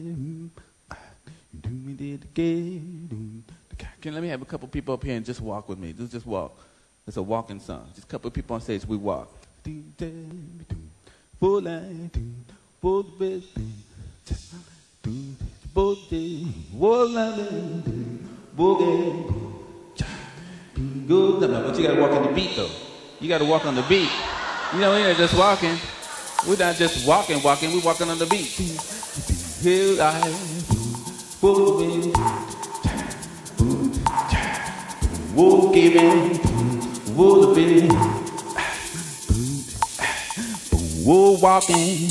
Can let me have a couple people up here and just walk with me. Just just walk. It's a walking song. Just a couple people on stage. We walk. No, but you gotta walk on the beat though. You gotta walk on the beat. You know, we're just walking. We're not just walking, walking. We're walking on the beat. Here I walking, walking, walking, walking,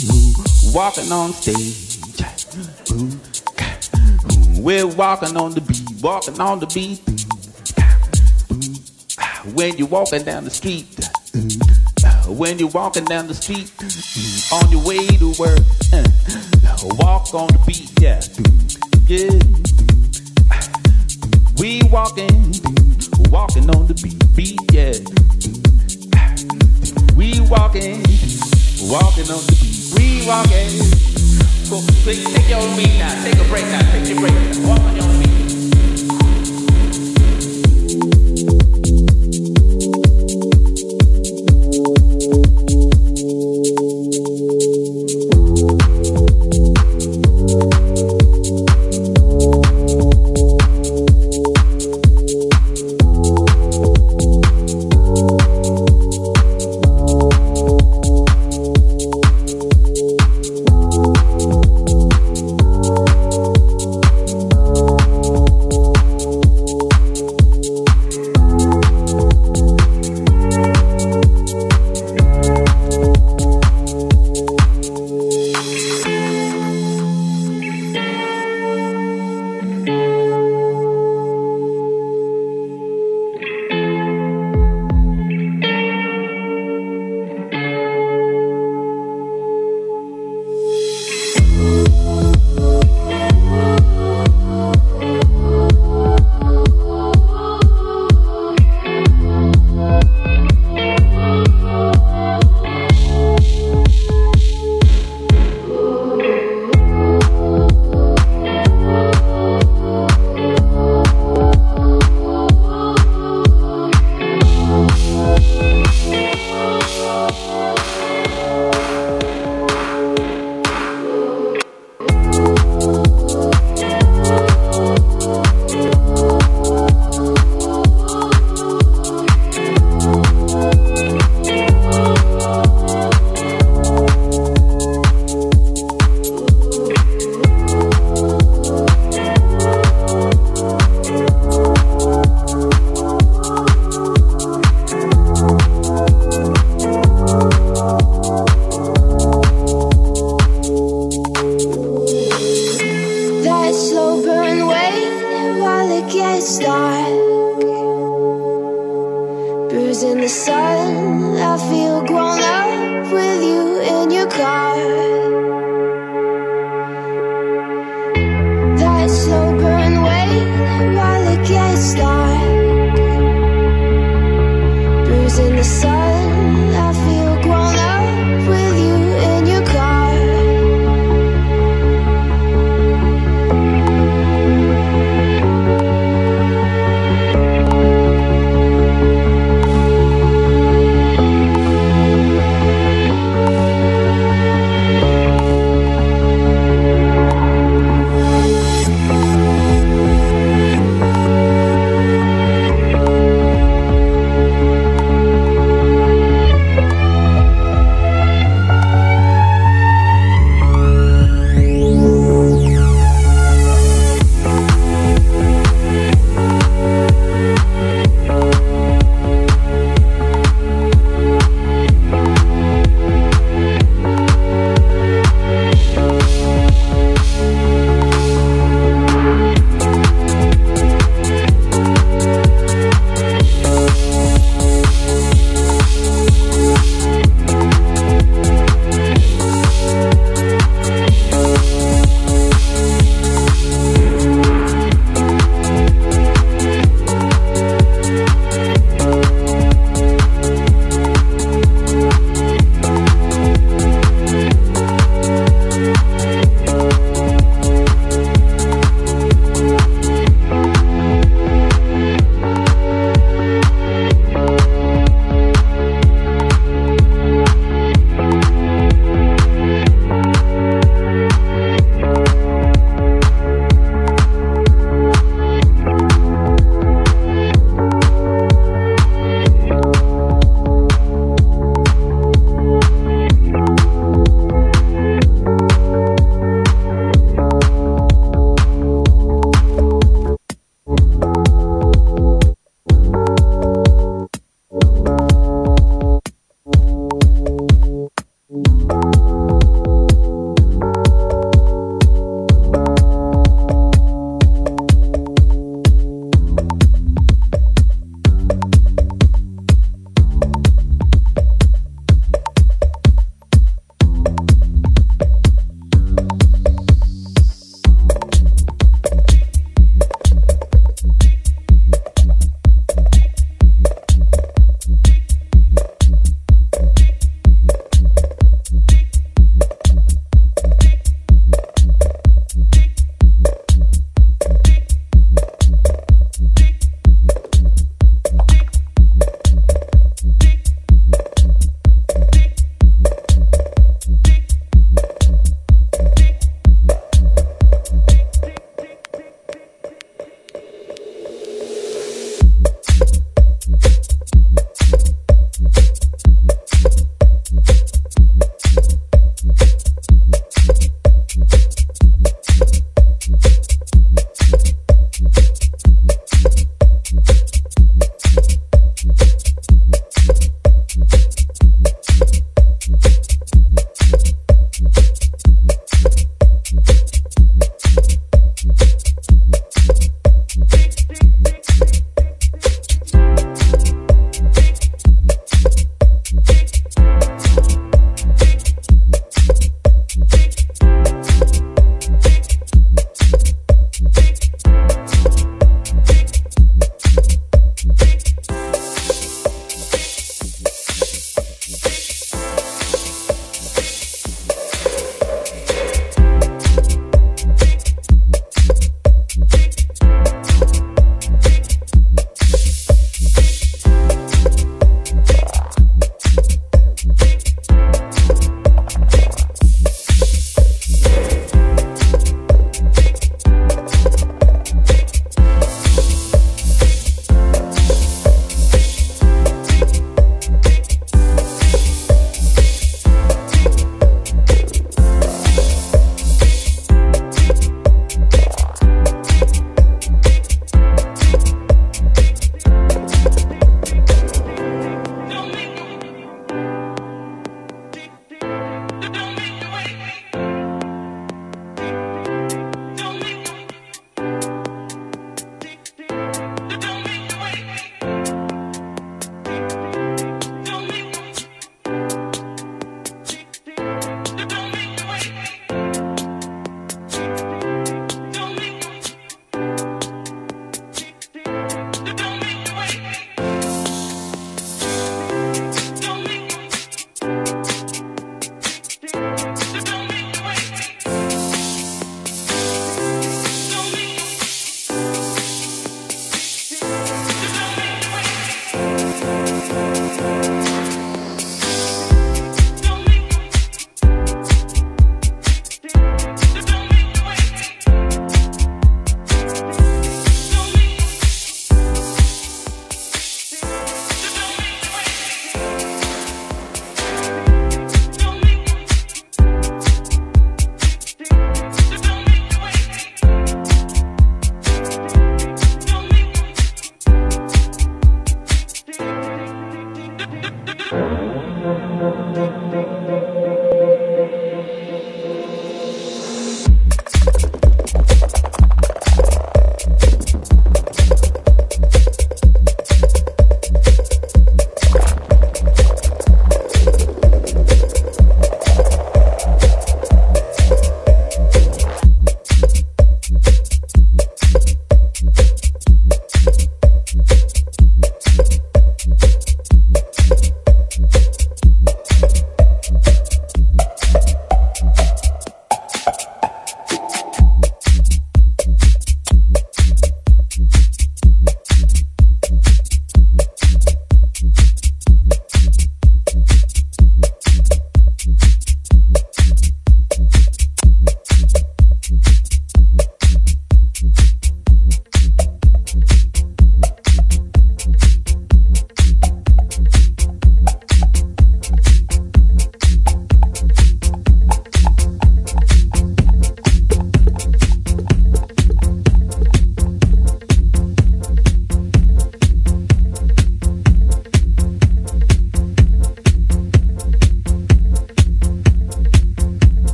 walking on stage. We're walking on the beat, walking on the beat. When you're walking down the street, when you're walking down the street, on your way to work, walk on the beat, yeah, yeah. We walking, walking on the beat, beat, yeah. We walking, walking on the beat, we walking. Take, take your beat now, take a break now, take your break now, walk on your beat.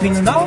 Menina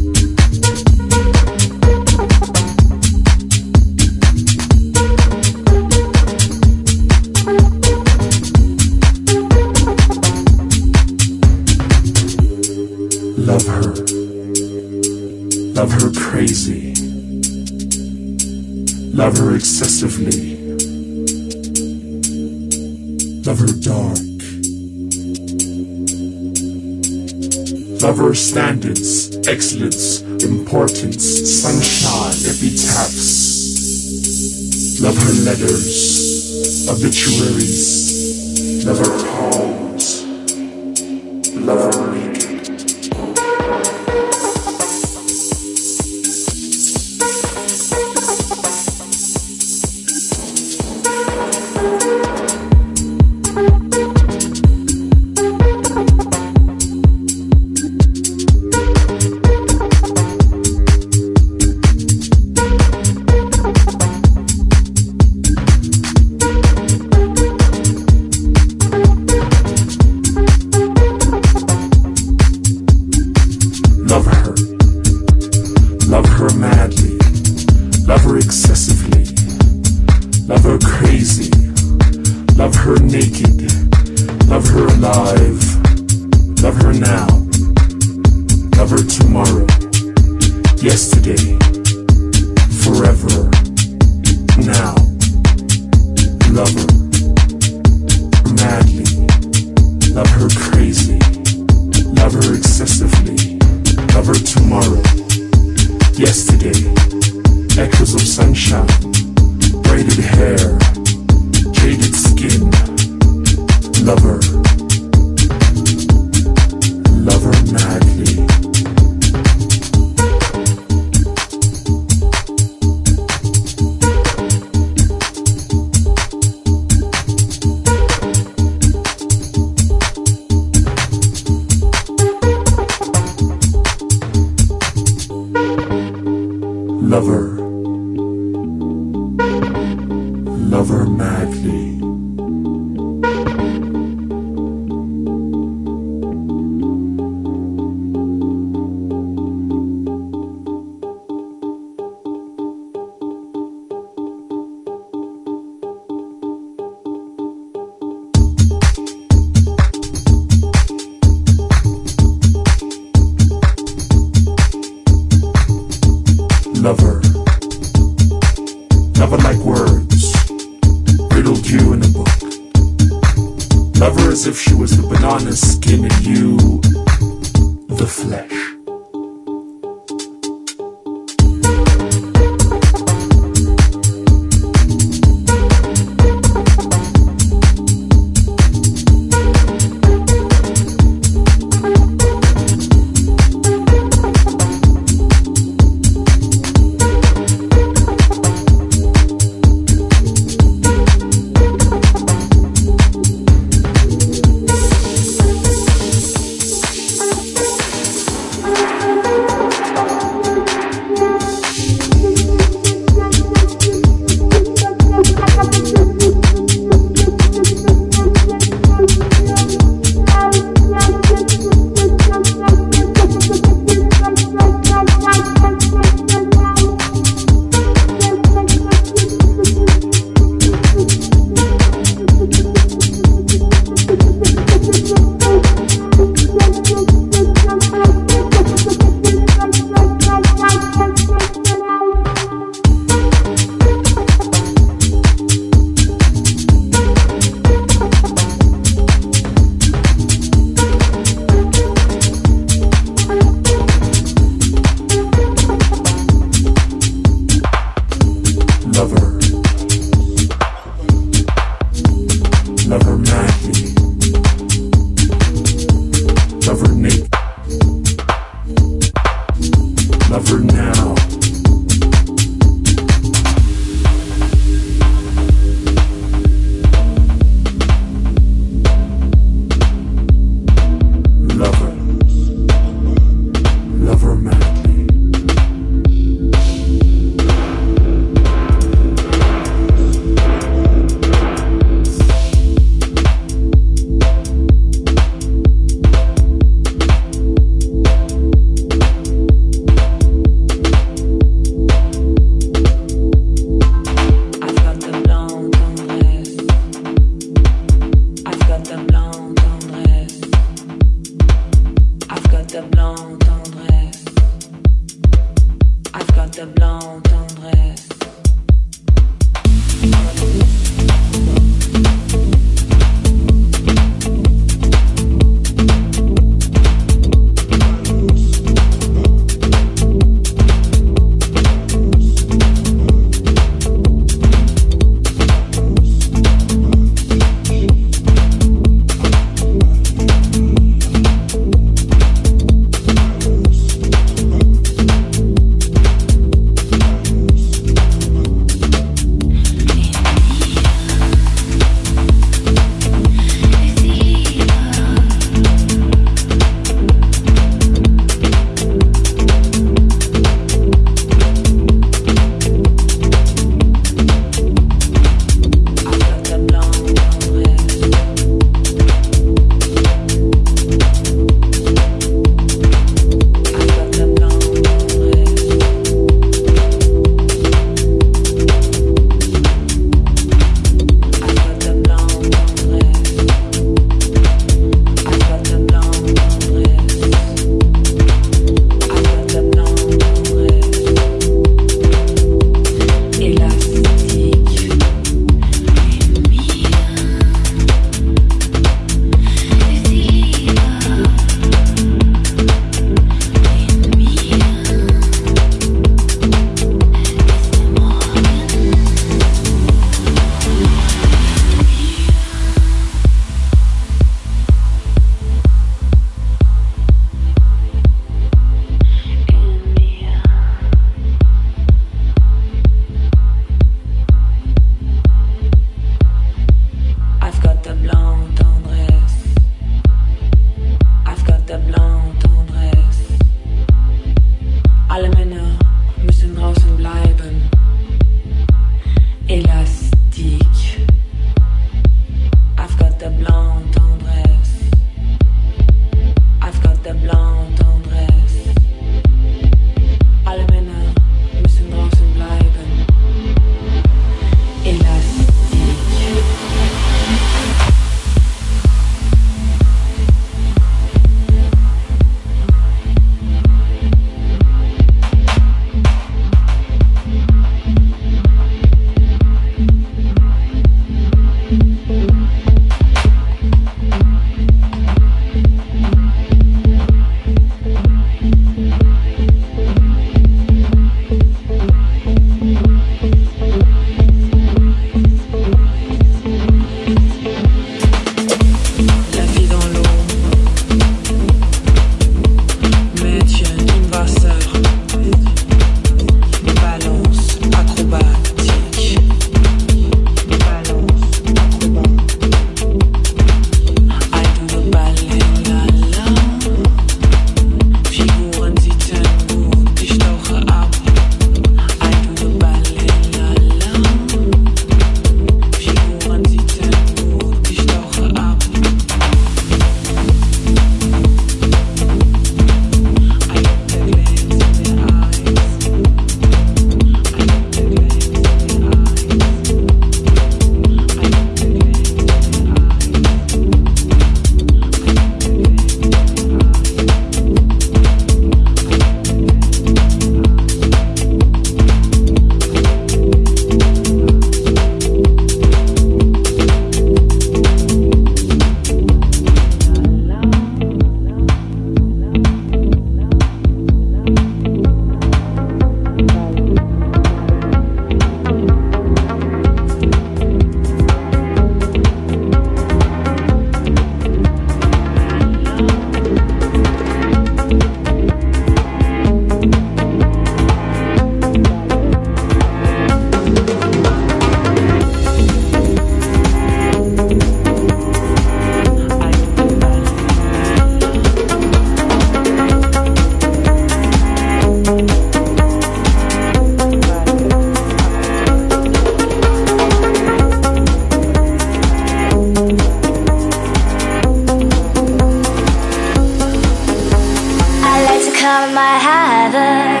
my heaven.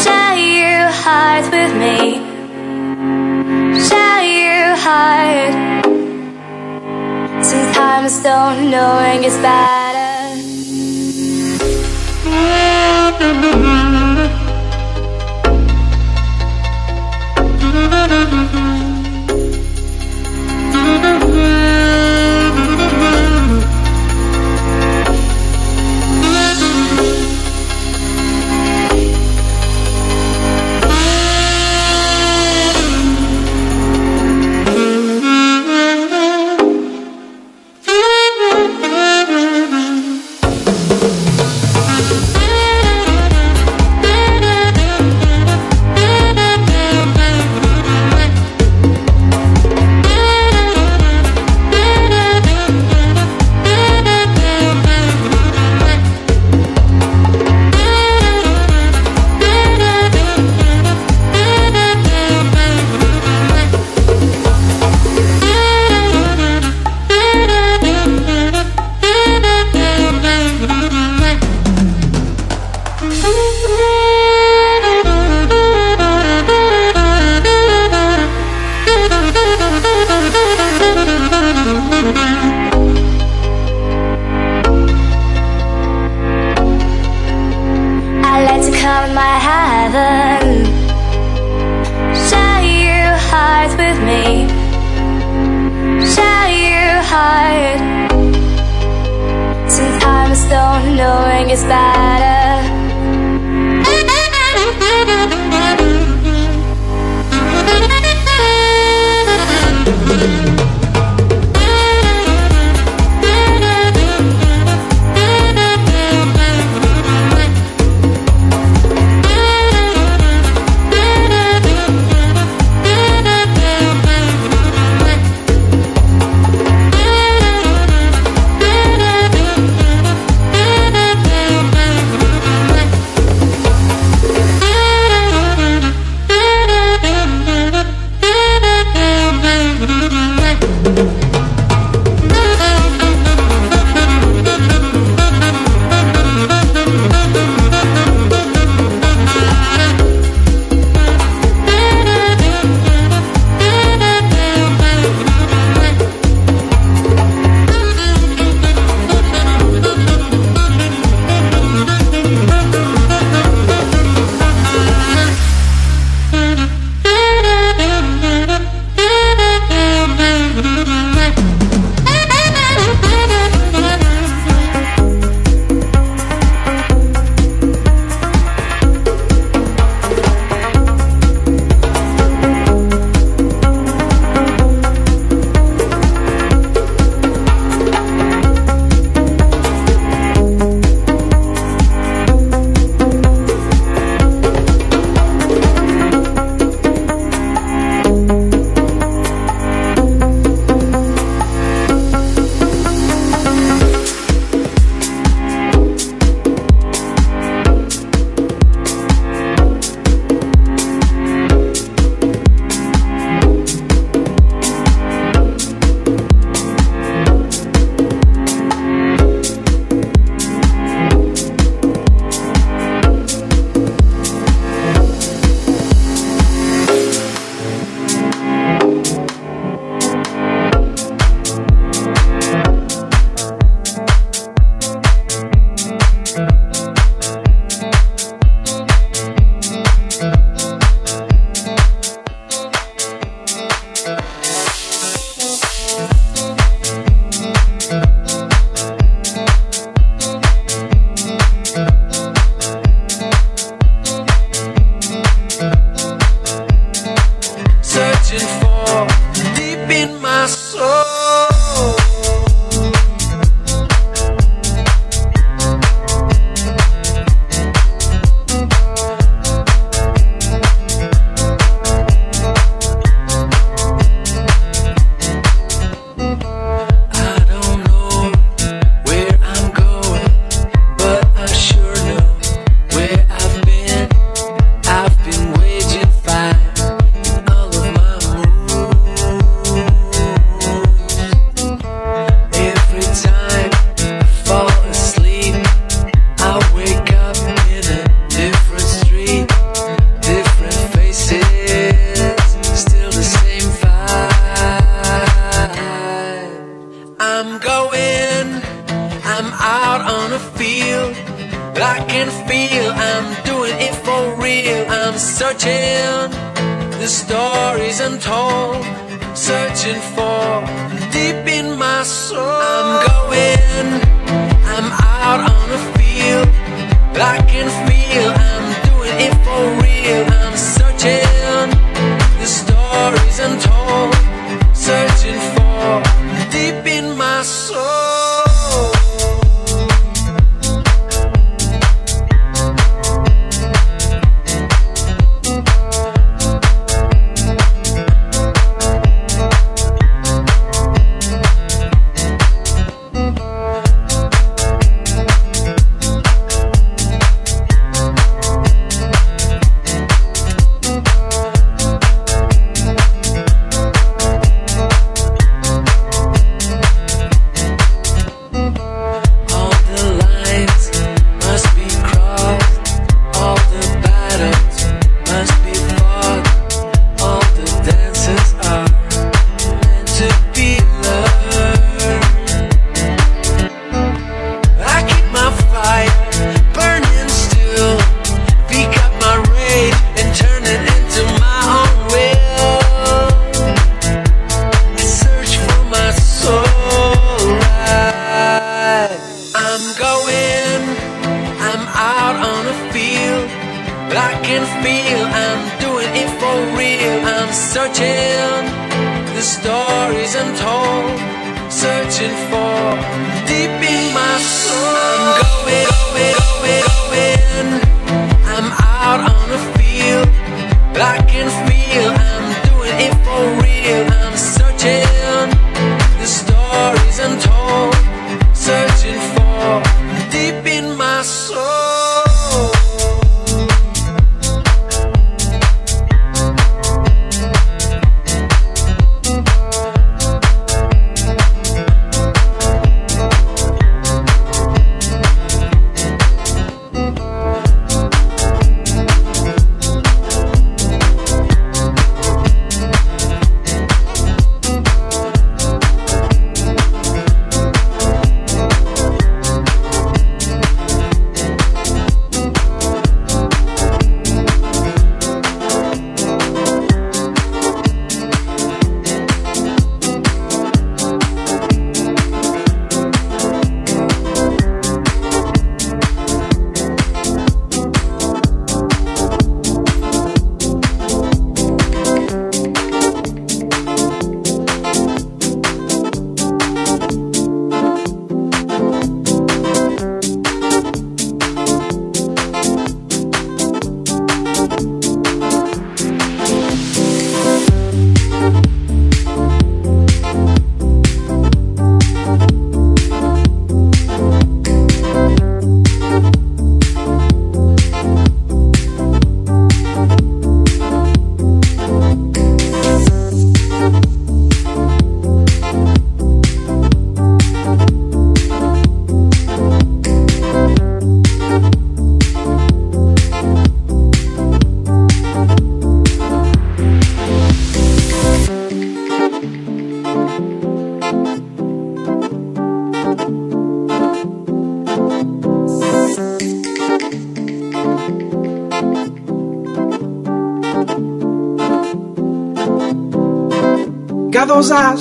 Share your heart with me. Share your heart. Sometimes don't knowing is better.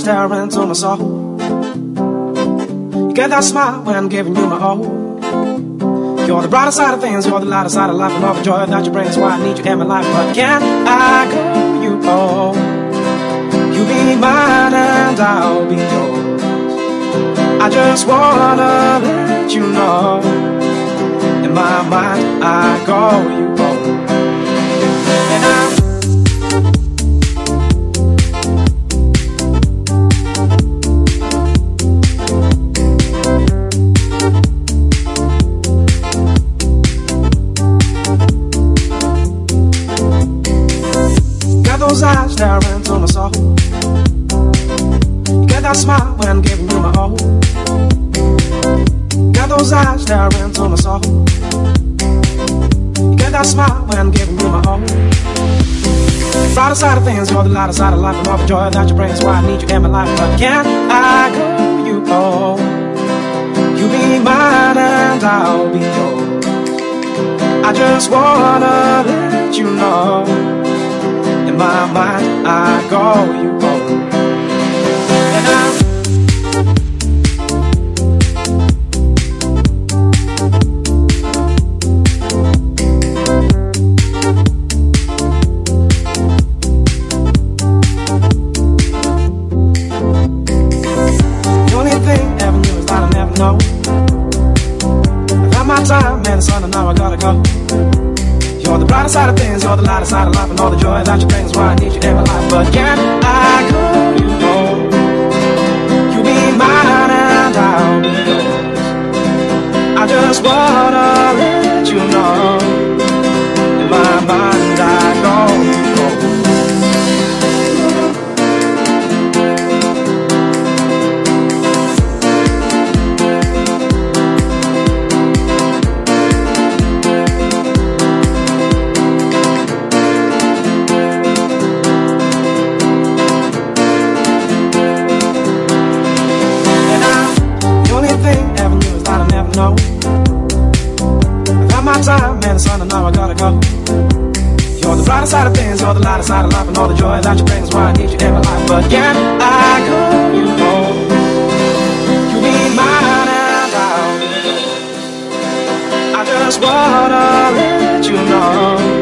Staring into my soul. You got that smile when I'm giving you my all. You're the brighter side of things, you're the lighter side of life, and all the joy that you bring is why I need you in my life. But can I go you home? You be mine and I'll be yours. I just wanna let you know. In my mind, I call you side of things, you're the lighter side of life, and all the joy that you bring is why I need you in my life. But can I call you home? You be mine and I'll be yours. I just wanna let you know, in my mind I call you home. And I All the brighter side of things, all the lighter side of life, and all the joy that you bring is why I need you in my life. But can I call you home? You be mine and I'll be yours. I just wanna let you know in my mind. lighter side of things, or the lighter side of life, and all the joy that you bring is why I need you in my life. But can I call you home? You be mine and out. I just wanna let you know.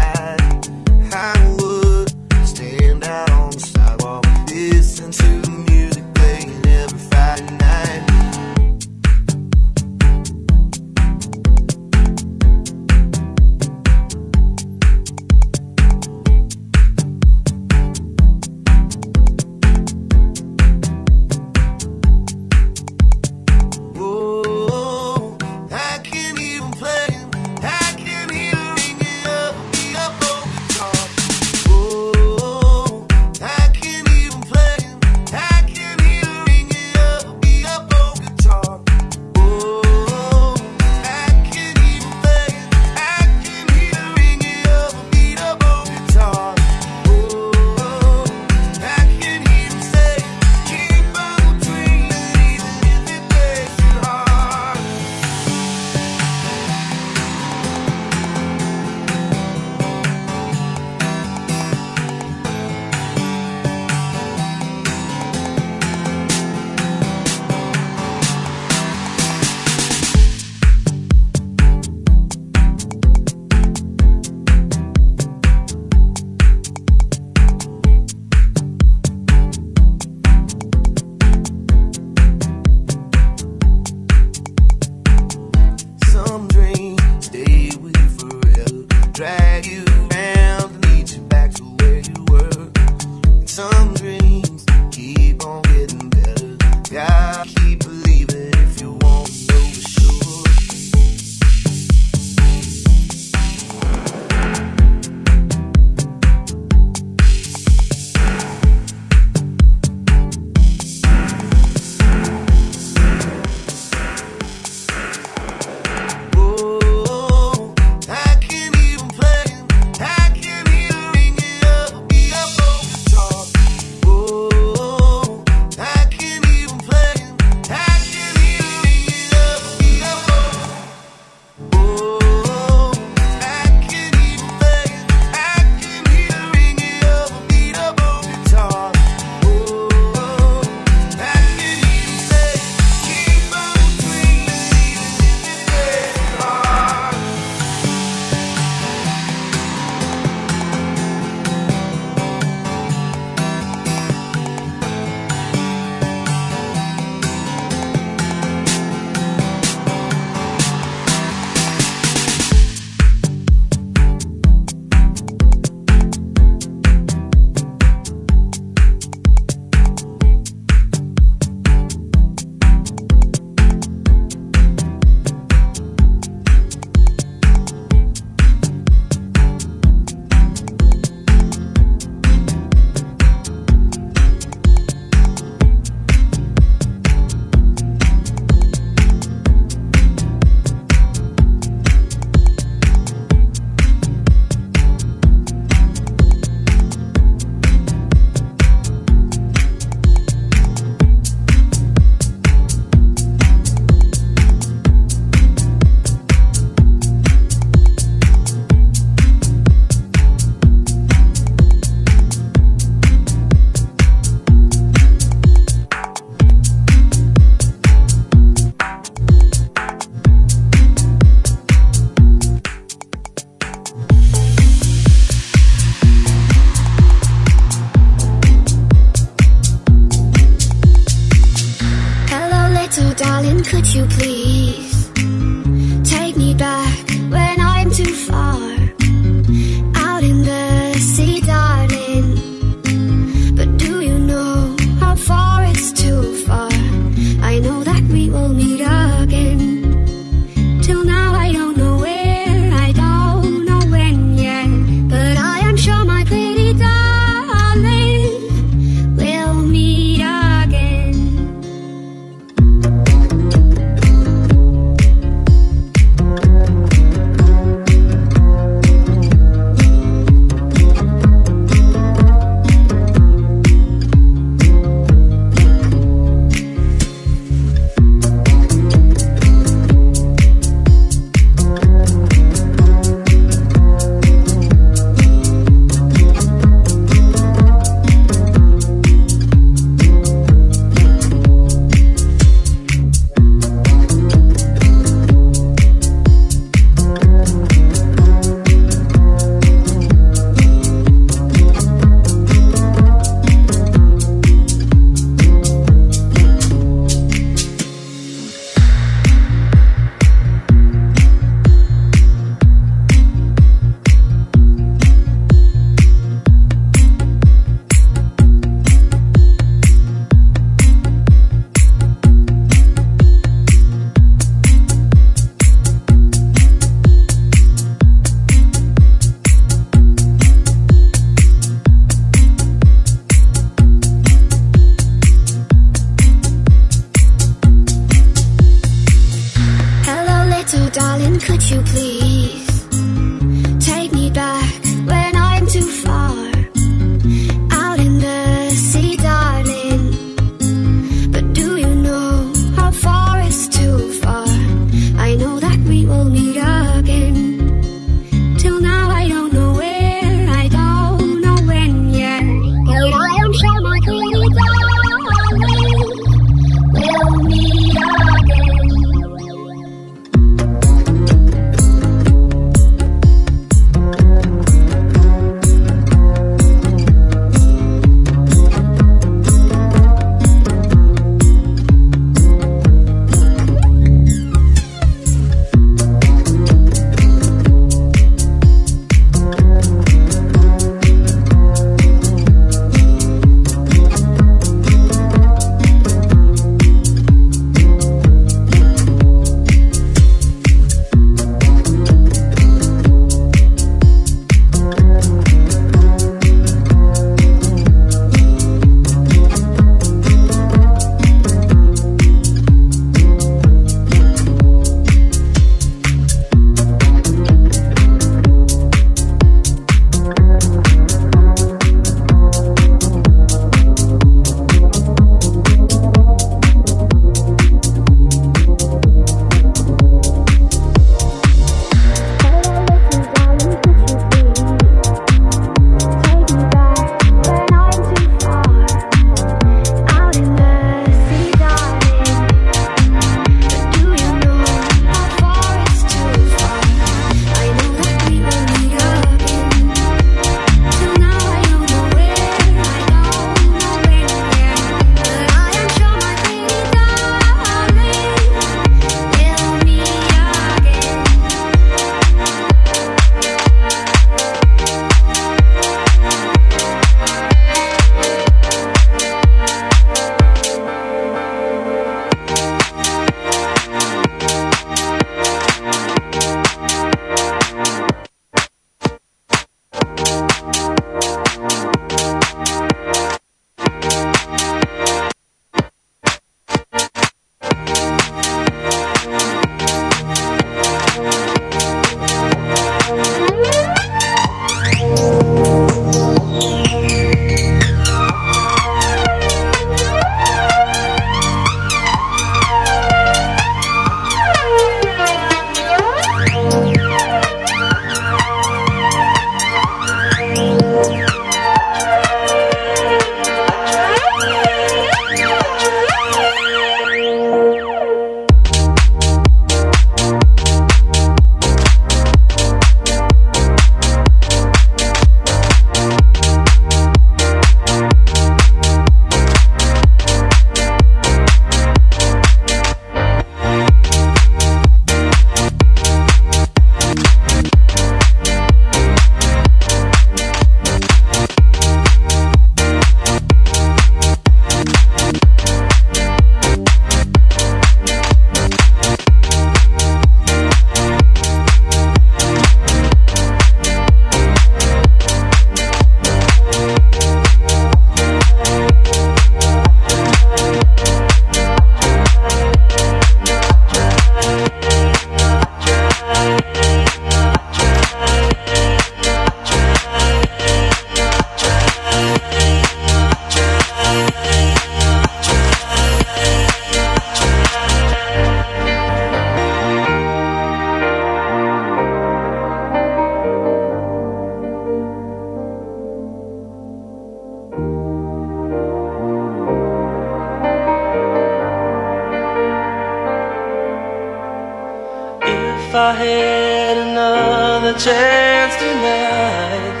If I had another chance tonight,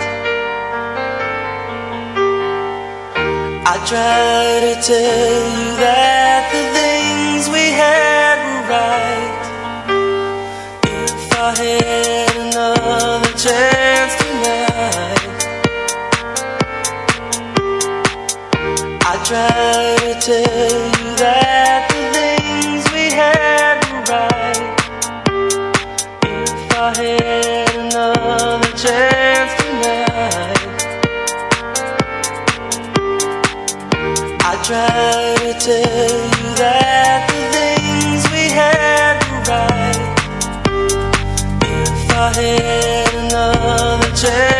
I'd try to tell you that the things we had were right. If I had another chance tonight, I'd try to tell you. try to tell you that the things we had were right. If I had another chance.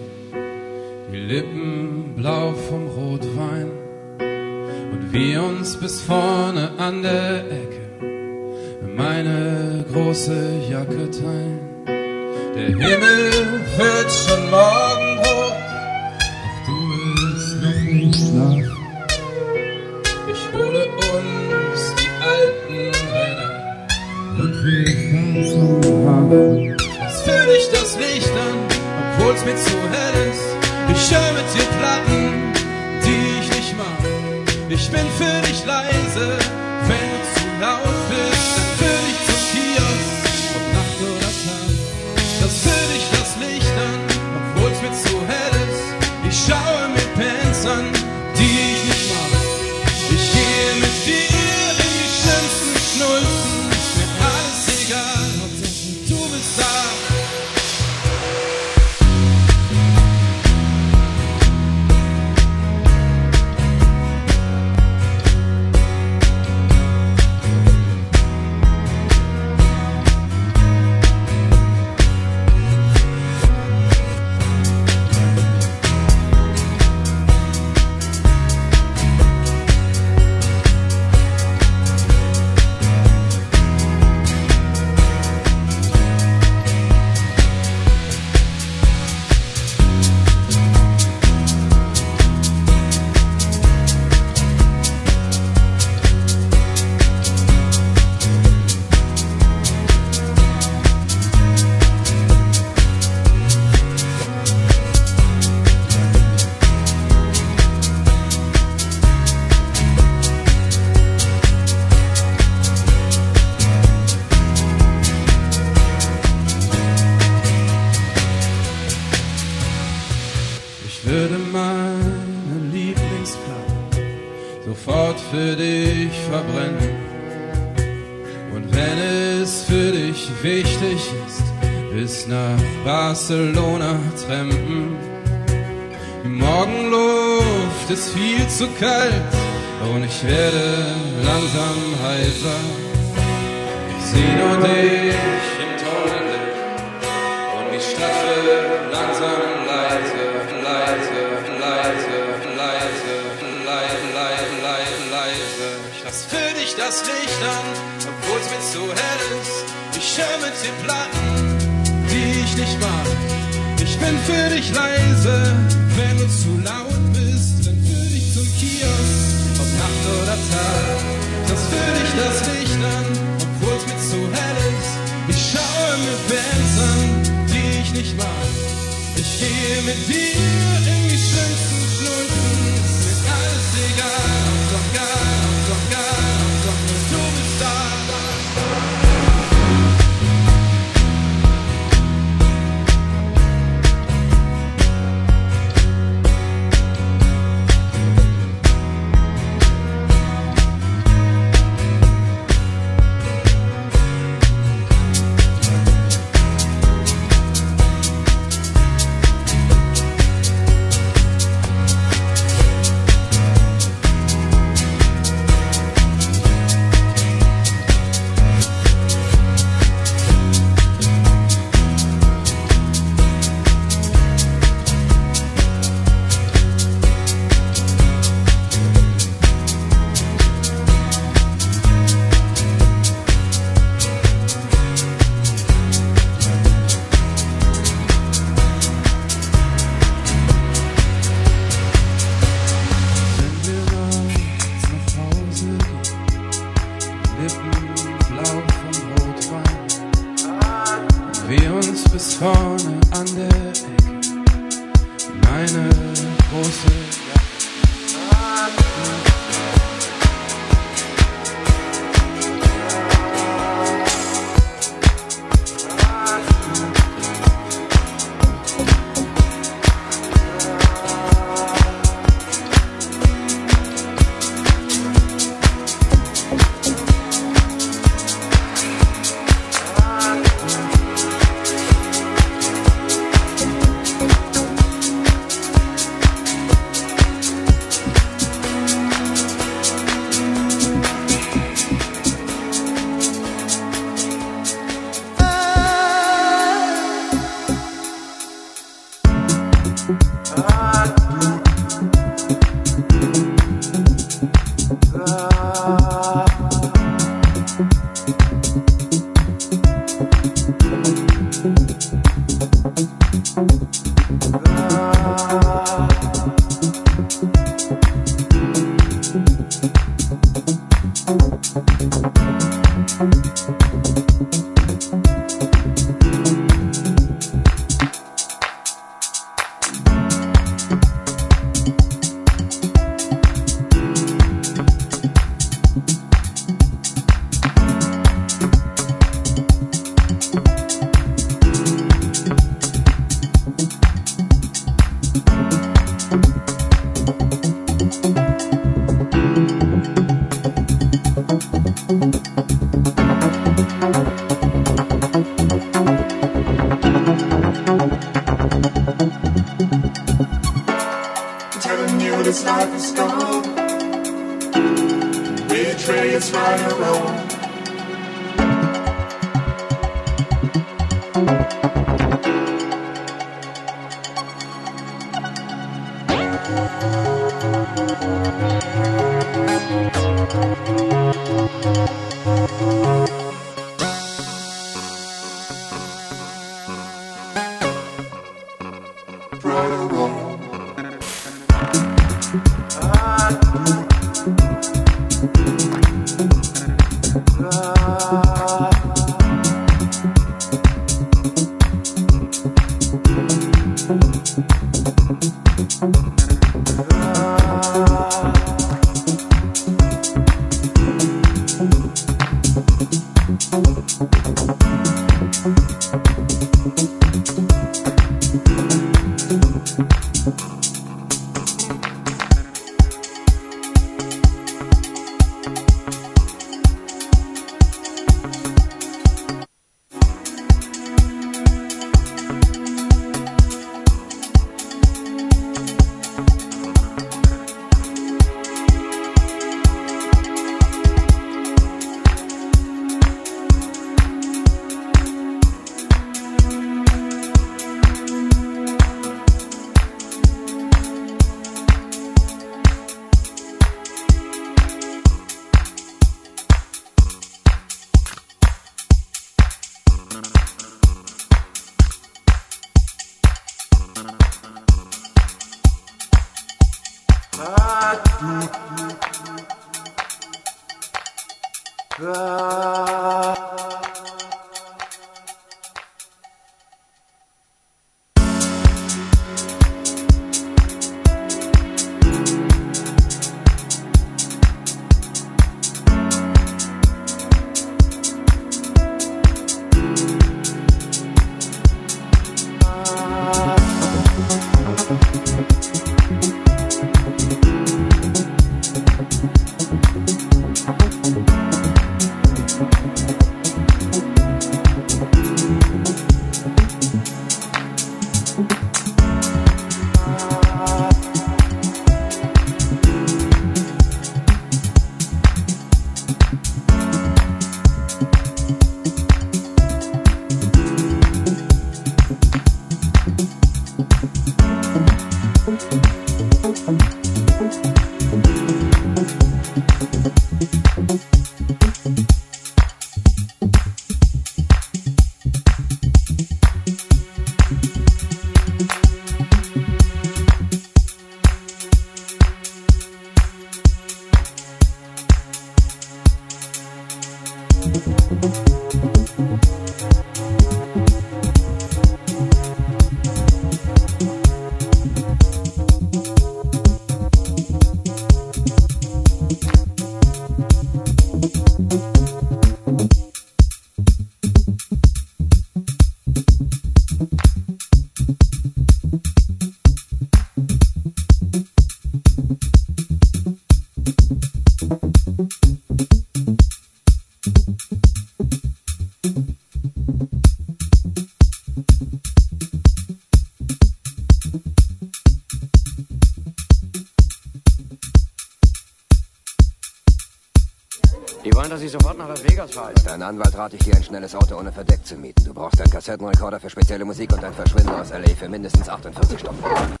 Anwalt rate ich dir, ein schnelles Auto ohne Verdeck zu mieten. Du brauchst einen Kassettenrekorder für spezielle Musik und ein Verschwinden aus L.A. für mindestens 48 Stunden.